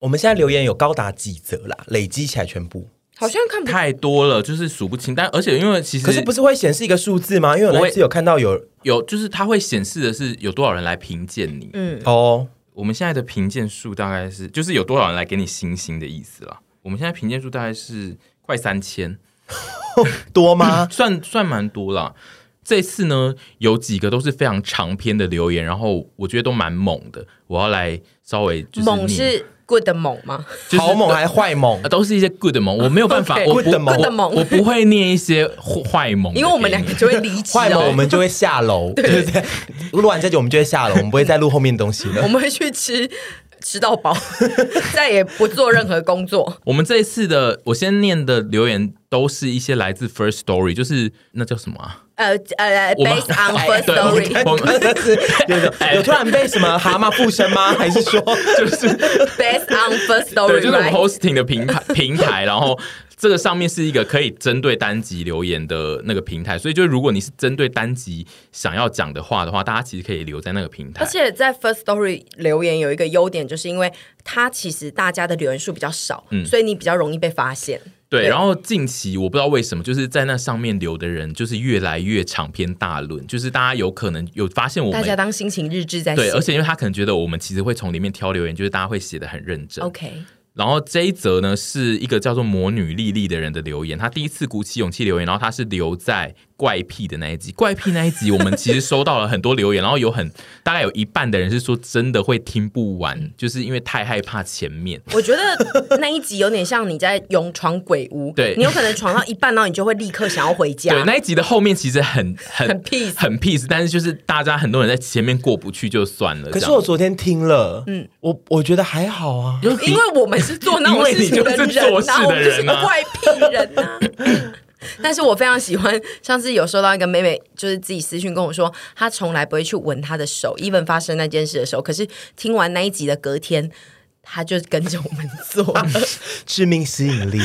我们现在留言有高达几则啦，累积起来全部好像看不太多了，就是数不清。但而且因为其实可是不是会显示一个数字吗？因为我那次有看到有有，就是它会显示的是有多少人来评鉴你。嗯，哦，我们现在的评鉴数大概是就是有多少人来给你星星的意思啦。我们现在评鉴数大概是快三千，多吗？算算蛮多啦。这次呢，有几个都是非常长篇的留言，然后我觉得都蛮猛的。我要来稍微就是猛是 good 的猛吗？就是、好猛还是坏猛？都是一些 good 的猛，我没有办法，okay, 我不 good 的猛我，不会念一些坏猛，因为我们两个就会离奇，坏猛我们就会下楼，对不对。录完这集我们就会下楼，我们不会再录后面的东西了。我们会去吃。吃到饱，再也不做任何工作。我们这一次的，我先念的留言都是一些来自 First Story，就是那叫什么啊？呃呃，Based on First Story，有有 有突然被什么蛤蟆附身吗？还是说就是 Based on First Story？对，就是我们 hosting 的平台平台，然后。这个上面是一个可以针对单集留言的那个平台，所以就如果你是针对单集想要讲的话的话，大家其实可以留在那个平台。而且在 First Story 留言有一个优点，就是因为它其实大家的留言数比较少，嗯，所以你比较容易被发现。对，然后近期我不知道为什么，就是在那上面留的人就是越来越长篇大论，就是大家有可能有发现我们大家当心情日志在写，对，而且因为他可能觉得我们其实会从里面挑留言，就是大家会写的很认真。OK。然后这一则呢，是一个叫做魔女莉莉的人的留言，她第一次鼓起勇气留言，然后她是留在怪癖的那一集，怪癖那一集我们其实收到了很多留言，然后有很大概有一半的人是说真的会听不完，就是因为太害怕前面。我觉得那一集有点像你在勇闯鬼屋，对，你有可能闯到一半，然后你就会立刻想要回家。对，那一集的后面其实很很很 peace，很 peace，但是就是大家很多人在前面过不去就算了。可是我昨天听了，嗯，我我觉得还好啊，因为我们是做那种事情的人，是做事的人啊，怪癖人啊。但是我非常喜欢，上次有收到一个妹妹，就是自己私讯跟我说，她从来不会去闻她的手，even 发生那件事的时候，可是听完那一集的隔天，她就跟着我们做了，致命吸引力。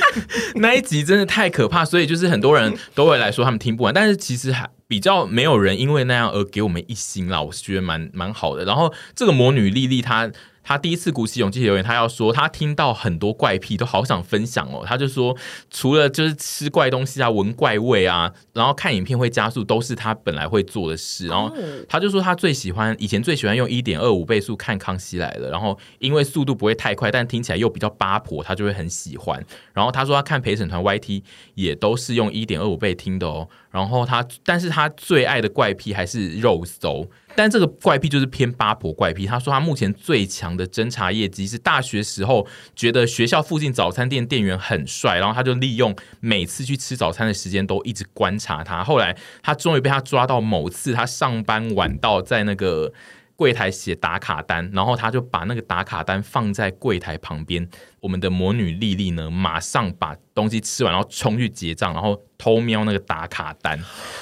那一集真的太可怕，所以就是很多人都会来说他们听不完，但是其实还比较没有人因为那样而给我们一星啦，我是觉得蛮蛮好的。然后这个魔女莉莉她。他第一次鼓起勇气留言，他要说他听到很多怪癖，都好想分享哦。他就说，除了就是吃怪东西啊、闻怪味啊，然后看影片会加速，都是他本来会做的事。然后他就说他最喜欢以前最喜欢用一点二五倍速看《康熙来了》，然后因为速度不会太快，但听起来又比较八婆，他就会很喜欢。然后他说他看陪审团 YT 也都是用一点二五倍听的哦。然后他，但是他最爱的怪癖还是肉搜，但这个怪癖就是偏八婆怪癖。他说他目前最强的侦查业绩是大学时候觉得学校附近早餐店店员很帅，然后他就利用每次去吃早餐的时间都一直观察他。后来他终于被他抓到某次他上班晚到在那个柜台写打卡单，然后他就把那个打卡单放在柜台旁边。我们的魔女莉莉呢，马上把东西吃完，然后冲去结账，然后偷瞄那个打卡单，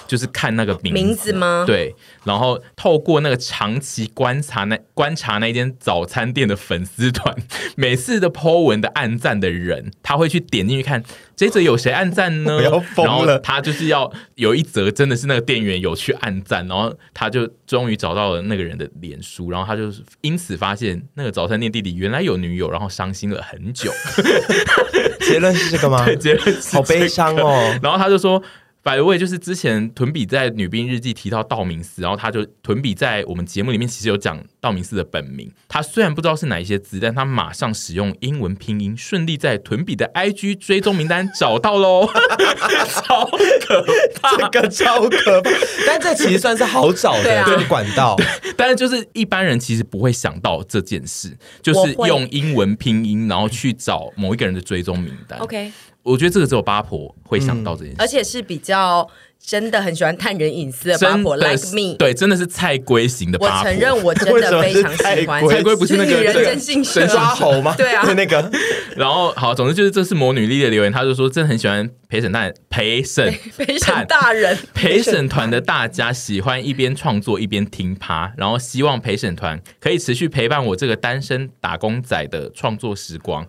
就是看那个名字，名字吗？对，然后透过那个长期观察那观察那间早餐店的粉丝团，每次的 po 文的暗赞的人，他会去点进去看这则有谁暗赞呢？然后他就是要有一则真的是那个店员有去暗赞，然后他就终于找到了那个人的脸书，然后他就因此发现那个早餐店弟弟原来有女友，然后伤心了很。很久，结论是这个吗？对，结论好悲伤哦。然后他就说。The way，就是之前屯比在《女兵日记》提到道明寺，然后他就屯比在我们节目里面其实有讲道明寺的本名。他虽然不知道是哪一些字，但他马上使用英文拼音，顺利在屯比的 IG 追踪名单找到喽。超可怕，这个超可怕。但这其实算是好找的这个管道，但是就是一般人其实不会想到这件事，就是用英文拼音，然后去找某一个人的追踪名单。OK。我觉得这个只有八婆会想到这件事，而且是比较真的很喜欢探人隐私的八婆，like me。对，真的是菜龟型的八婆。我承认，我真的非常喜欢菜龟，不是那个女人真性神抓猴吗？对啊，那个。然后好，总之就是这是魔女莉的留言，他就说真的很喜欢陪审团陪审陪审大人陪审团的大家喜欢一边创作一边听趴，然后希望陪审团可以持续陪伴我这个单身打工仔的创作时光。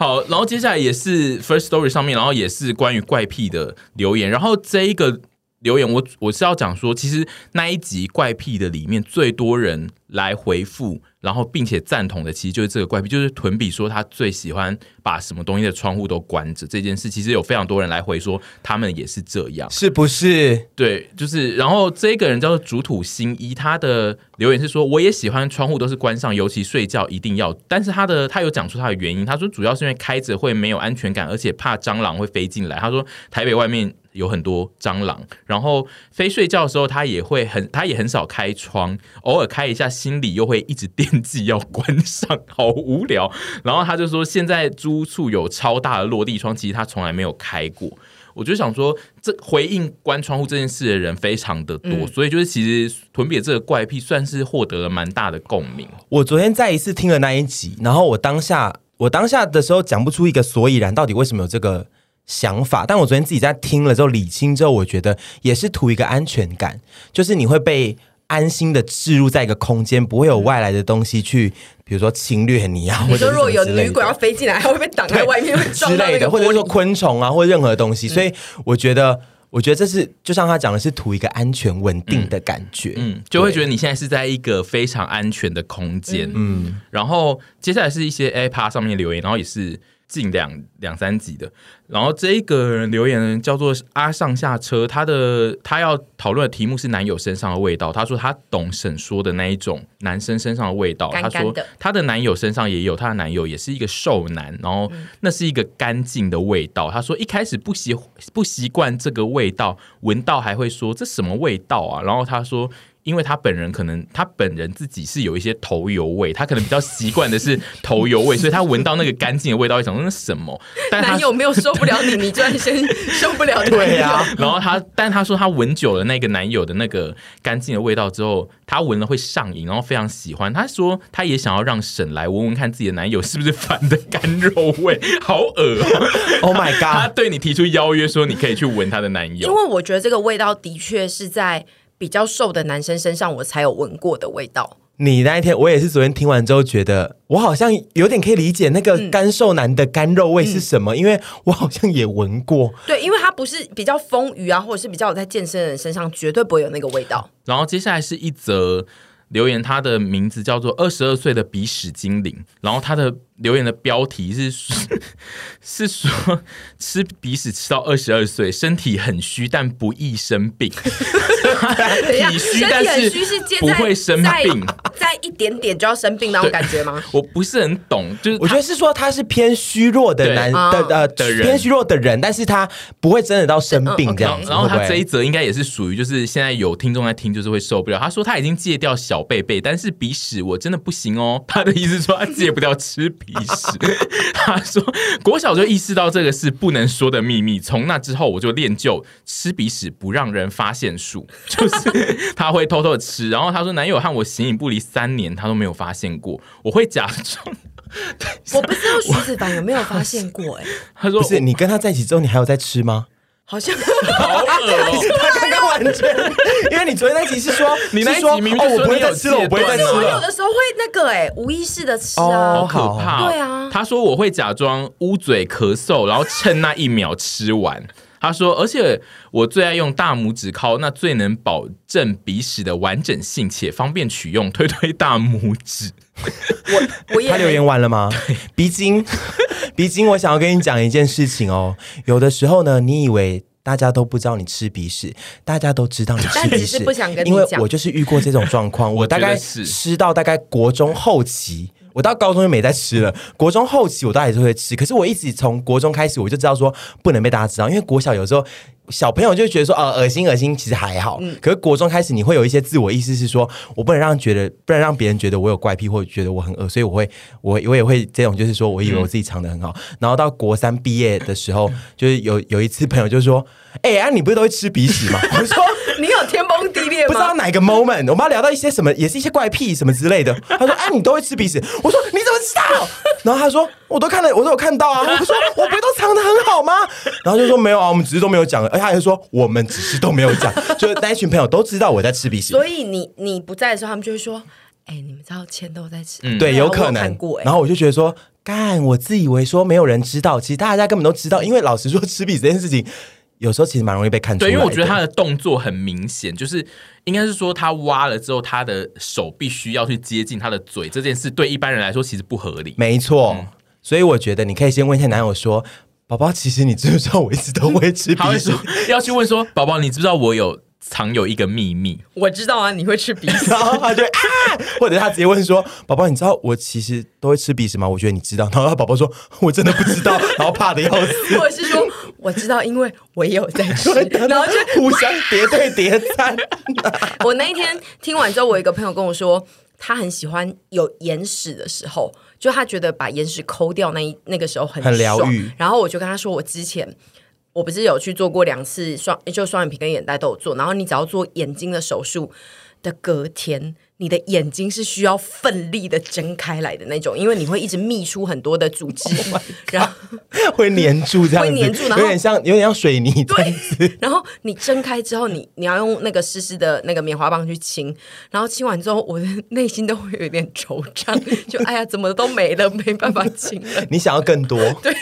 好，然后接下来也是 First Story 上面，然后也是关于怪癖的留言。然后这一个留言，我我是要讲说，其实那一集怪癖的里面最多人来回复。然后，并且赞同的，其实就是这个怪癖，就是屯比说他最喜欢把什么东西的窗户都关着这件事。其实有非常多人来回说，他们也是这样，是不是？对，就是。然后这个人叫做主土新一，他的留言是说，我也喜欢窗户都是关上，尤其睡觉一定要。但是他的他有讲出他的原因，他说主要是因为开着会没有安全感，而且怕蟑螂会飞进来。他说台北外面。有很多蟑螂，然后非睡觉的时候，他也会很，他也很少开窗，偶尔开一下，心里又会一直惦记要关上，好无聊。然后他就说，现在租处有超大的落地窗，其实他从来没有开过。我就想说，这回应关窗户这件事的人非常的多，嗯、所以就是其实屯比这个怪癖算是获得了蛮大的共鸣。我昨天再一次听了那一集，然后我当下我当下的时候讲不出一个所以然，到底为什么有这个。想法，但我昨天自己在听了之后理清之后，我觉得也是图一个安全感，就是你会被安心的置入在一个空间，不会有外来的东西去，比如说侵略你啊，或者如果有女鬼要飞进来，还会被挡在外面 之类的，或者说昆虫啊，或者任何东西。所以我觉得，我觉得这是就像他讲的是图一个安全稳定的感觉，嗯，嗯，就会觉得你现在是在一个非常安全的空间，嗯。然后接下来是一些 Apple 上面留言，然后也是。近两两三集的，然后这一个人留言叫做阿上下车，他的他要讨论的题目是男友身上的味道。他说他懂沈说的那一种男生身上的味道。干干。他说他的男友身上也有，他的男友也是一个瘦男，然后那是一个干净的味道。他说一开始不习不习惯这个味道，闻到还会说这什么味道啊？然后他说。因为他本人可能他本人自己是有一些头油味，他可能比较习惯的是头油味，所以他闻到那个干净的味道会想说那什么？但男友没有受不了你，你居然先受不了对呀、啊。然后他，但他说他闻久了那个男友的那个干净的味道之后，他闻了会上瘾，然后非常喜欢。他说他也想要让沈来闻闻看自己的男友是不是反的干肉味，好恶哦！Oh my god！他对你提出邀约说你可以去闻他的男友，因为我觉得这个味道的确是在。比较瘦的男生身上，我才有闻过的味道。你那一天，我也是昨天听完之后，觉得我好像有点可以理解那个干瘦男的干肉味是什么，嗯、因为我好像也闻过。对，因为他不是比较丰腴啊，或者是比较有在健身的人身上，绝对不会有那个味道。然后接下来是一则留言，他的名字叫做二十二岁的鼻屎精灵，然后他的。留言的标题是 是说吃鼻屎吃到二十二岁，身体很虚但不易生病。体虚但是不会生病，在一点点就要生病那种感觉吗？我不是很懂，就是我觉得是说他是偏虚弱的男的呃的人，偏虚弱的人，但是他不会真的到生病这样子。然后他这一则应该也是属于就是现在有听众在听，就是会受不了。他说他已经戒掉小贝贝，但是鼻屎我真的不行哦。他的意思说他戒不掉吃鼻。鼻屎，他说国小就意识到这个是不能说的秘密，从那之后我就练就吃鼻屎不让人发现术，就是他会偷偷的吃。然后他说男友和我形影不离三年，他都没有发现过，我会假装。我不知道徐子凡有没有发现过哎、欸，他说不是你跟他在一起之后，你还有在吃吗？好像好恶，他刚刚完全，因为你昨天那集是说，你那集明明说我不会再吃了，我不会再吃了。我有的时候会那个哎，无意识的吃啊，好可怕。对啊，他说我会假装捂嘴咳嗽，然后趁那一秒吃完。他说，而且我最爱用大拇指敲，那最能保证鼻屎的完整性且方便取用，推推大拇指。我我也他留言完了吗？鼻精。鼻精，我想要跟你讲一件事情哦。有的时候呢，你以为大家都不知道你吃鼻屎，大家都知道你吃鼻屎，不想跟你讲。因为我就是遇过这种状况，我大概吃到大概国中后期。我到高中就没再吃了，国中后期我都还是会吃，可是我一直从国中开始我就知道说不能被大家知道，因为国小有时候小朋友就觉得说啊恶心恶心，其实还好，嗯、可是国中开始你会有一些自我意识，是说我不能让觉得不能让别人觉得我有怪癖或者觉得我很恶，所以我会我我也会这种就是说我以为我自己藏的很好，嗯、然后到国三毕业的时候，就是有有一次朋友就说，哎、欸、啊你不是都会吃鼻屎吗？我说。你有天？不知道哪个 moment，我们要聊到一些什么，也是一些怪癖什么之类的。他说：“哎，你都会吃鼻屎。”我说：“你怎么知道？”然后他说：“我都看了，我都有看到啊。”我说：“我不都藏的很好吗？”然后就说：“没有啊，我们只是都没有讲。”而且他还说：“我们只是都没有讲。”就那一群朋友都知道我在吃鼻屎。所以你你不在的时候，他们就会说：“哎，你们知道千都在吃？”嗯，对，有可能。然后我就觉得说：“干，我自以为说没有人知道，其实大家根本都知道。因为老实说，吃鼻屎这件事情。”有时候其实蛮容易被看出来。对，因为我觉得他的动作很明显，就是应该是说他挖了之后，他的手必须要去接近他的嘴，这件事对一般人来说其实不合理。没错，嗯、所以我觉得你可以先问一下男友说：“宝宝，其实你知不知道我一直都会吃鼻屎？”要去问说：“宝宝，你知不知道我有？”藏有一个秘密，我知道啊，你会吃鼻屎，然后他就啊，或者他直接问说：“宝宝，你知道我其实都会吃鼻屎吗？”我觉得你知道，然后他宝宝说：“ 我真的不知道。”然后怕的要死。或者是说：“我知道，因为我也有在吃。”然后就互相叠对叠赞。我那一天听完之后，我一个朋友跟我说，他很喜欢有眼屎的时候，就他觉得把眼屎抠掉那一那个时候很很疗愈。然后我就跟他说：“我之前。”我不是有去做过两次双，就双眼皮跟眼袋都有做。然后你只要做眼睛的手术的隔天，你的眼睛是需要奋力的睁开来的那种，因为你会一直泌出很多的组织，oh、然后 会黏住这样子，会黏住，然后有点像有点像水泥。对，然后你睁开之后，你你要用那个湿湿的那个棉花棒去清，然后清完之后，我的内心都会有点惆怅，就哎呀，怎么都没了，没办法清了。你想要更多？对。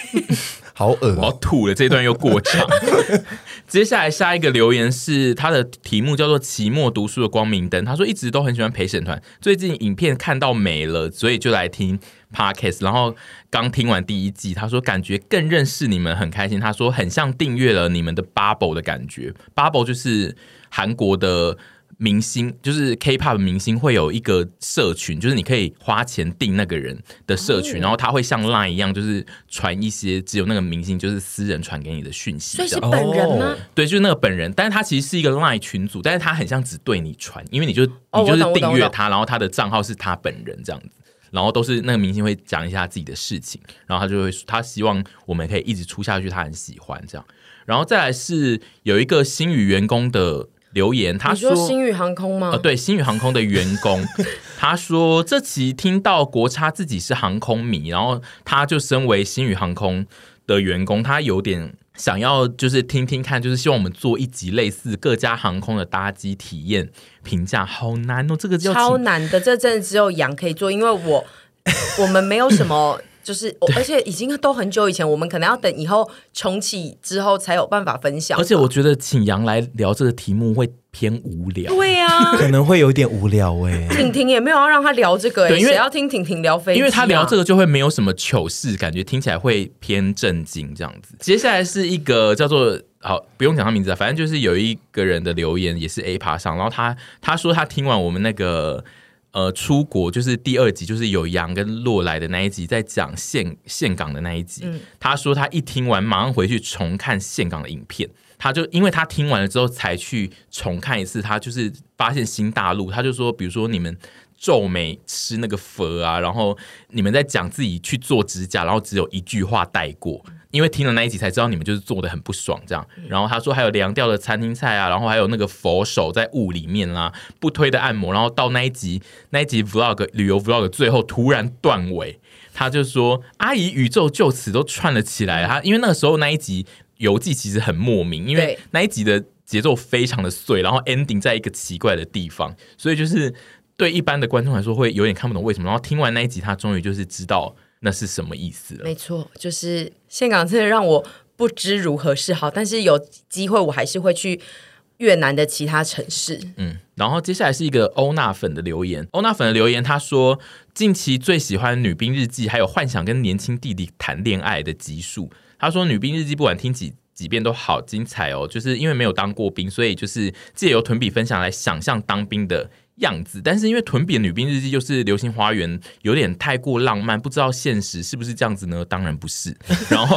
好恶、啊，我要吐了！这一段又过长。接下来下一个留言是他的题目叫做“期末读书的光明灯”。他说一直都很喜欢陪审团，最近影片看到没了，所以就来听 Podcast。然后刚听完第一季，他说感觉更认识你们，很开心。他说很像订阅了你们的 Bubble 的感觉，Bubble 就是韩国的。明星就是 K-pop 明星会有一个社群，就是你可以花钱订那个人的社群，然后他会像 Line 一样，就是传一些只有那个明星就是私人传给你的讯息。所以是本人吗？对，就是那个本人，但是他其实是一个 Line 群组，但是他很像只对你传，因为你就你就是订阅他，然后他的账号是他本人这样子，然后都是那个明星会讲一下自己的事情，然后他就会他希望我们可以一直出下去，他很喜欢这样，然后再来是有一个新宇员工的。留言，他说：“说星宇航空吗？”呃，对，星宇航空的员工，他说这期听到国差自己是航空迷，然后他就身为星宇航空的员工，他有点想要就是听听看，就是希望我们做一集类似各家航空的搭机体验评价，好难哦，这个超难的，这真的只有杨可以做，因为我我们没有什么。就是，而且已经都很久以前，我们可能要等以后重启之后才有办法分享。而且我觉得请杨来聊这个题目会偏无聊。对呀、啊，可能会有点无聊哎。婷婷也没有要让他聊这个哎，谁要听婷婷聊飞、啊？因为他聊这个就会没有什么糗事，感觉听起来会偏震惊这样子。接下来是一个叫做好，不用讲他名字了，反正就是有一个人的留言也是 A 爬上，然后他他说他听完我们那个。呃，出国就是第二集，就是有杨跟洛来的那一集，在讲岘岘港的那一集。嗯、他说他一听完，马上回去重看岘港的影片。他就因为他听完了之后，才去重看一次。他就是发现新大陆。他就说，比如说你们皱眉吃那个佛啊，然后你们在讲自己去做指甲，然后只有一句话带过。因为听了那一集才知道你们就是做的很不爽这样，然后他说还有凉掉的餐厅菜啊，然后还有那个佛手在雾里面啦，不推的按摩，然后到那一集那一集 vlog 旅游 vlog 最后突然断尾，他就说阿姨宇宙就此都串了起来，他因为那个时候那一集游记其实很莫名，因为那一集的节奏非常的碎，然后 ending 在一个奇怪的地方，所以就是对一般的观众来说会有点看不懂为什么，然后听完那一集他终于就是知道。那是什么意思了？没错，就是岘港真的让我不知如何是好，但是有机会我还是会去越南的其他城市。嗯，然后接下来是一个欧娜粉的留言，欧娜粉的留言，他说近期最喜欢《女兵日记》，还有幻想跟年轻弟弟谈恋爱的集数。他说《女兵日记》不管听几几遍都好精彩哦，就是因为没有当过兵，所以就是借由屯比分享来想象当兵的。样子，但是因为屯比的女兵日记就是流星花园，有点太过浪漫，不知道现实是不是这样子呢？当然不是。然后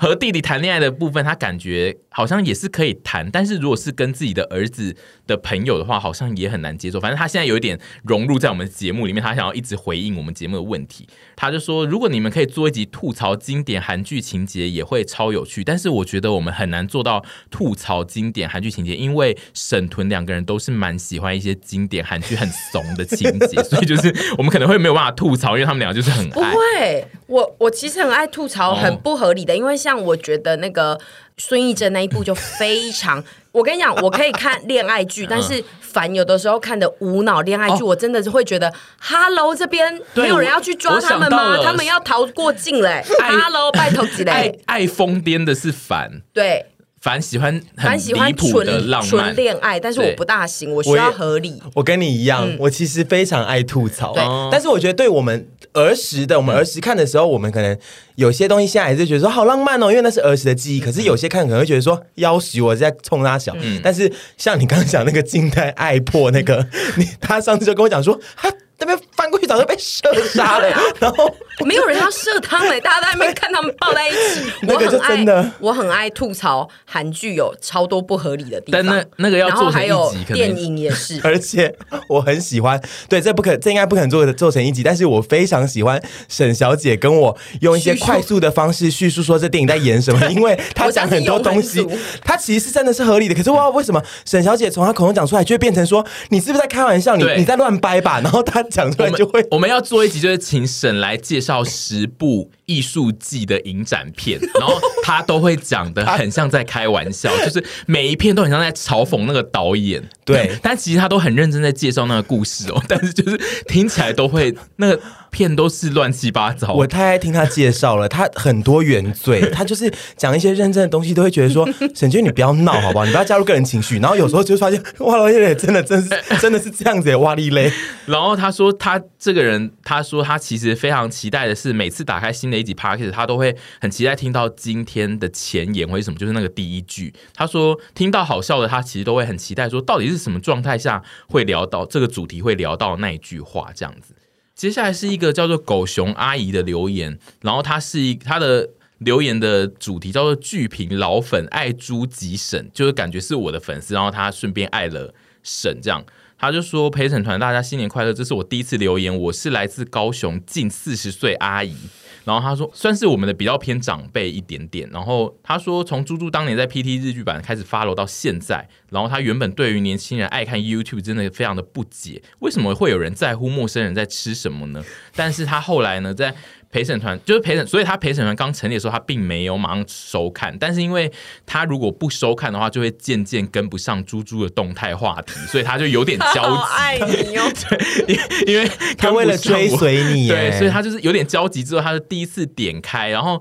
和弟弟谈恋爱的部分，他感觉好像也是可以谈，但是如果是跟自己的儿子的朋友的话，好像也很难接受。反正他现在有一点融入在我们节目里面，他想要一直回应我们节目的问题。他就说，如果你们可以做一集吐槽经典韩剧情节，也会超有趣。但是我觉得我们很难做到吐槽经典韩剧情节，因为沈屯两个人都是蛮喜欢一些。经典韩剧很怂的情节，所以就是我们可能会没有办法吐槽，因为他们两个就是很。不会，我我其实很爱吐槽很不合理的，因为像我觉得那个孙艺珍那一部就非常，我跟你讲，我可以看恋爱剧，但是凡有的时候看的无脑恋爱剧，我真的是会觉得，Hello 这边没有人要去抓他们吗？他们要逃过境嘞，Hello 拜托几嘞？爱疯癫的是凡，对。反喜欢很离谱的浪漫恋爱，但是我不大行，我需要合理。我，我跟你一样，嗯、我其实非常爱吐槽。对，但是我觉得对我们儿时的，我们儿时看的时候，嗯、我们可能有些东西现在还是觉得说好浪漫哦，因为那是儿时的记忆。可是有些看可能会觉得说要死我在冲他小。嗯、但是像你刚刚讲那个近代爱破那个，你他上次就跟我讲说他。那边翻过去早就被射杀了，然后 没有人要射他们，大家在那边看他们抱在一起。那个就真的，我很爱吐槽韩剧有超多不合理的地方，但那那个要做成一集，电影也是。而且我很喜欢，对，这不可，这应该不可能做做成一集，但是我非常喜欢沈小姐跟我用一些快速的方式叙述说这电影在演什么，因为她讲很多东西，她其实是真的是合理的。可是哇，为什么沈小姐从她口中讲出来，就会变成说你是不是在开玩笑？你你在乱掰吧？然后她。讲出来就会，我们要做一集，就是请沈来介绍十部艺术季的影展片，然后他都会讲的很像在开玩笑，就是每一片都很像在嘲讽那个导演。对，但其实他都很认真在介绍那个故事哦，但是就是听起来都会那个。片都是乱七八糟，我太爱听他介绍了，他很多原罪，他就是讲一些认真的东西，都会觉得说沈娟你不要闹好不好？你不要加入个人情绪。然后有时候就发现哇，老爷爷真的真是 真的是这样子，哇哩嘞。然后他说他这个人，他说他其实非常期待的是，每次打开新的一集 Podcast，他都会很期待听到今天的前言或者什么，就是那个第一句。他说听到好笑的，他其实都会很期待说，到底是什么状态下会聊到这个主题，会聊到那一句话这样子。接下来是一个叫做狗熊阿姨的留言，然后他是一他的留言的主题叫做剧评老粉爱猪及沈，就是感觉是我的粉丝，然后他顺便爱了沈，这样他就说陪审团大家新年快乐，这是我第一次留言，我是来自高雄近四十岁阿姨。然后他说，算是我们的比较偏长辈一点点。然后他说，从猪猪当年在 PT 日剧版开始发楼到现在，然后他原本对于年轻人爱看 YouTube 真的非常的不解，为什么会有人在乎陌生人在吃什么呢？但是他后来呢，在陪审团就是陪审，所以他陪审团刚成立的时候，他并没有马上收看。但是因为他如果不收看的话，就会渐渐跟不上猪猪的动态话题，所以他就有点焦急。爱你哦，对，因为他为了追随你，对，所以他就是有点焦急。之后他是第一次点开，然后。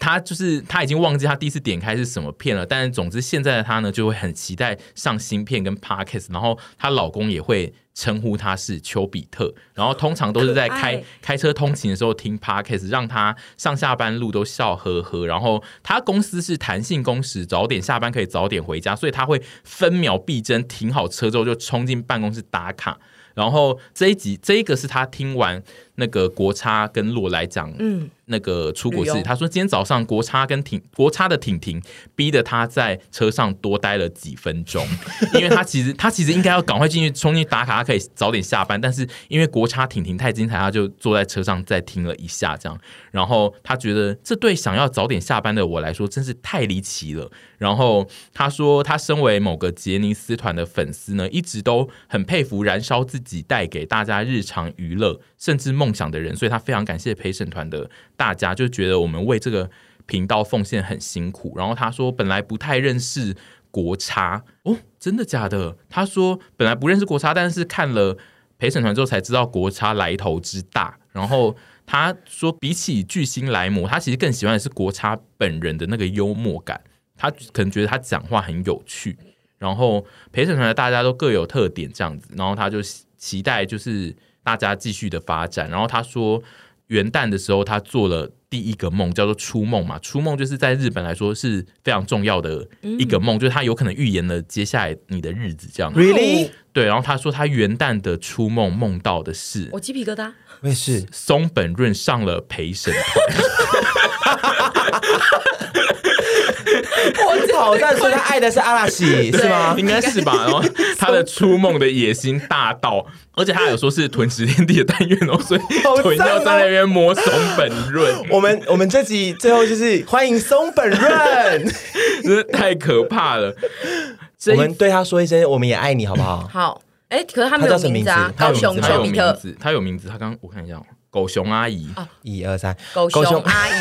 他就是他已经忘记他第一次点开是什么片了，但是总之现在的他呢，就会很期待上新片跟 Podcast，然后她老公也会称呼她是丘比特，然后通常都是在开开车通勤的时候听 Podcast，让她上下班路都笑呵呵。然后她公司是弹性工时，早点下班可以早点回家，所以他会分秒必争，停好车之后就冲进办公室打卡。然后这一集这一个是她听完那个国差跟洛来讲，嗯，那个出国事，他说今天早上国差跟挺国差的挺挺逼得他在车上多待了几分钟，因为他其实他其实应该要赶快进去冲进去打卡，他可以早点下班，但是因为国差挺挺太精彩，他就坐在车上再听了一下这样，然后他觉得这对想要早点下班的我来说真是太离奇了。然后他说他身为某个杰尼斯团的粉丝呢，一直都很佩服燃烧自己带给大家日常娱乐甚至梦想的人，所以他非常感谢陪审团的大家，就觉得我们为这个频道奉献很辛苦。然后他说本来不太认识国差哦，真的假的？他说本来不认识国差，但是看了陪审团之后才知道国差来头之大。然后他说比起巨星来模，他其实更喜欢的是国差本人的那个幽默感。他可能觉得他讲话很有趣，然后陪审团的大家都各有特点这样子，然后他就期待就是大家继续的发展。然后他说元旦的时候他做了第一个梦，叫做初梦嘛。初梦就是在日本来说是非常重要的一个梦，嗯、就是他有可能预言了接下来你的日子这样子。Really？对。然后他说他元旦的初梦梦到的是我鸡皮疙瘩，我也是松本润上了陪审团。我 好，但是他爱的是阿拉西，是吗？应该是吧。然后他的初梦的野心大到，而且他有说是屯食天地的但愿哦，所以吞要在那边摸松本润。我们我们这集最后就是欢迎松本润，真的太可怕了。我们对他说一声，我们也爱你，好不好？好。哎，可是他没有名字啊，高雄丘比特，他有名字，他刚我看一下，狗熊阿姨，一二三，狗熊阿姨。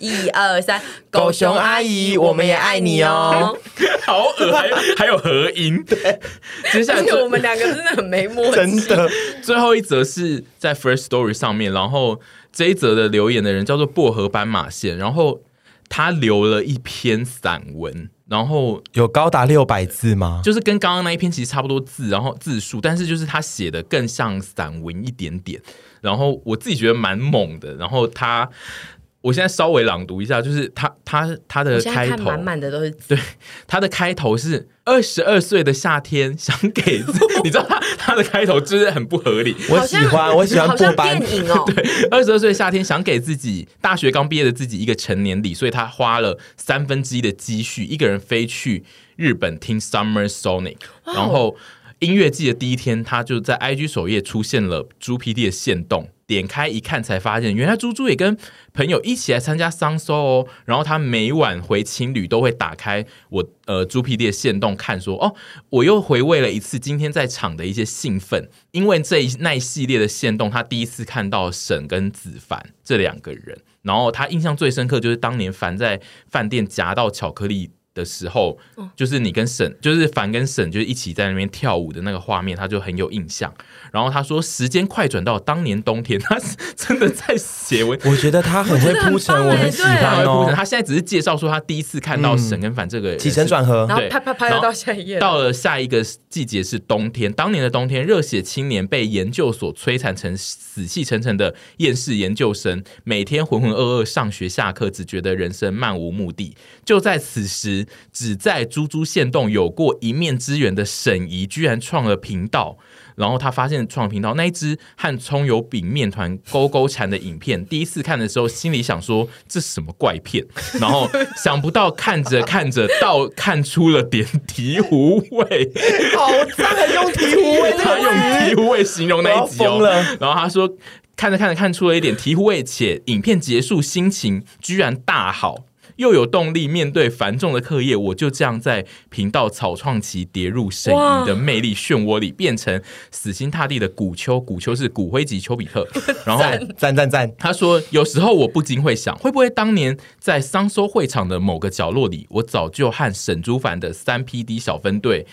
一二三，狗熊阿姨，我们也爱你哦。好恶，还有还有合音。对，接下来我们两个真的很没默契。真的，最后一则是在 First Story 上面，然后这一则的留言的人叫做薄荷斑马线，然后。他留了一篇散文，然后有高达六百字吗？就是跟刚刚那一篇其实差不多字，然后字数，但是就是他写的更像散文一点点。然后我自己觉得蛮猛的。然后他。我现在稍微朗读一下，就是他他他的开头，满满的都是对，他的开头是二十二岁的夏天，想给 你知道他他的开头就是很不合理。我喜欢我喜欢过班电影 哦，对，二十二岁夏天想给自己大学刚毕业的自己一个成年礼，所以他花了三分之一的积蓄，一个人飞去日本听 Summer Sonic，然后音乐季的第一天，他就在 IG 首页出现了猪 PD 的线动。点开一看，才发现原来猪猪也跟朋友一起来参加桑搜哦。然后他每晚回青旅都会打开我呃猪 PD 的线动看说，说哦，我又回味了一次今天在场的一些兴奋，因为这一那一系列的线动，他第一次看到沈跟子凡这两个人。然后他印象最深刻就是当年凡在饭店夹到巧克力的时候，就是你跟沈，就是凡跟沈，就是一起在那边跳舞的那个画面，他就很有印象。然后他说，时间快转到当年冬天，他是真的在写文。我觉得他很会铺陈，我很喜欢哦。他现在只是介绍说他第一次看到沈根凡这个起承转合，然后拍拍拍到下一页，到了下一个季节是冬天。当年的冬天，热血青年被研究所摧残成死气沉沉的厌世研究生，每天浑浑噩噩上学下课，只觉得人生漫无目的。就在此时。只在猪猪县洞有过一面之缘的沈怡，居然创了频道。然后他发现创频道那一只和葱油饼面团勾勾缠的影片，第一次看的时候，心里想说这什么怪片。然后想不到看着看着，倒看出了点醍醐味。好赞，用醍醐味，他用醍醐味形容那一集哦。然后他说看着看着看出了一点醍醐味，且影片结束心情居然大好。又有动力面对繁重的课业，我就这样在频道草创期跌入沈姨的魅力漩涡里，变成死心塌地的古丘。古丘是骨灰级丘比特。然后赞赞赞，他说：“有时候我不禁会想，会不会当年在桑搜会场的某个角落里，我早就和沈朱凡的三 PD 小分队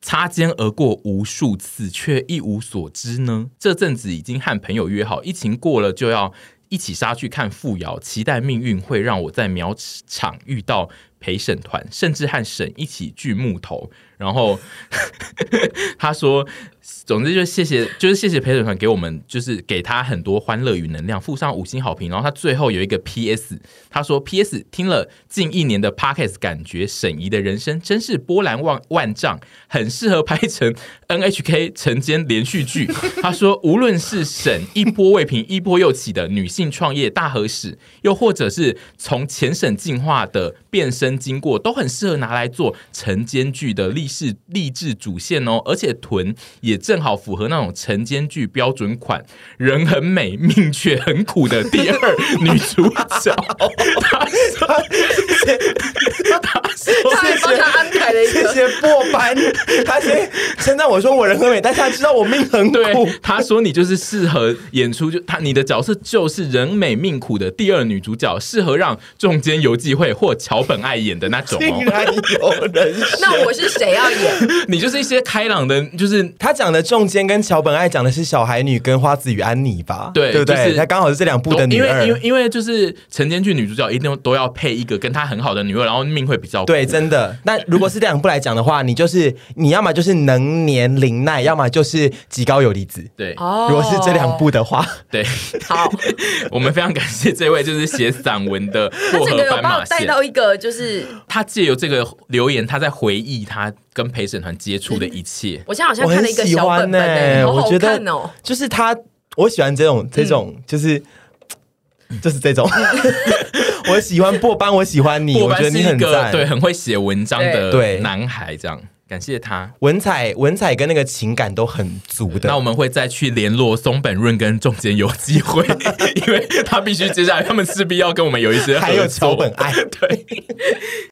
擦肩而过无数次，却一无所知呢？这阵子已经和朋友约好，疫情过了就要。”一起杀去看傅瑶，期待命运会让我在苗场遇到陪审团，甚至和沈一起锯木头。然后 他说。总之就谢谢，就是谢谢陪审团给我们，就是给他很多欢乐与能量，附上五星好评。然后他最后有一个 P.S，他说 P.S 听了近一年的 Podcast，感觉沈怡的人生真是波澜万万丈，很适合拍成 NHK 晨间连续剧。他说无论是沈一波未平一波又起的女性创业大和史，又或者是从前省进化的变身经过，都很适合拿来做晨间剧的励志励志主线哦。而且臀也。正好符合那种晨间剧标准款，人很美，命却很苦的第二女主角。他说：“他还帮他安排了一个，谢谢过班。他先称赞我说我人很美，但是他知道我命很苦。他说你就是适合演出，就他你的角色就是人美命苦的第二女主角，适合让中间游记会或桥本爱演的那种。竟然有人，那我是谁要演？你就是一些开朗的，就是他讲的。仲间跟桥本爱讲的是小孩女跟花子与安妮吧？对，对不对？他、就是、刚好是这两部的女二。因为因为因为就是晨间剧女主角一定都要配一个跟她很好的女二，然后命会比较对，真的。那如果是这两部来讲的话，你就是你要么就是能年玲奈，要么就是极高有离子。对，如果是这两部的话，对。好，我们非常感谢这位就是写散文的薄荷斑马线，带到一个就是他借由这个留言，他在回忆他。跟陪审团接触的一切，我现在好像看了一个小本本、欸，好好看哦、喔。就是他，我喜欢这种这种，就是、嗯、就是这种。我喜欢波班，我喜欢你，我觉得你很赞，对，很会写文章的对男孩，这样感谢他，文采文采跟那个情感都很足的。那我们会再去联络松本润跟仲间有机会，因为他必须接下来，他们势必要跟我们有一些，还有桥本爱，对。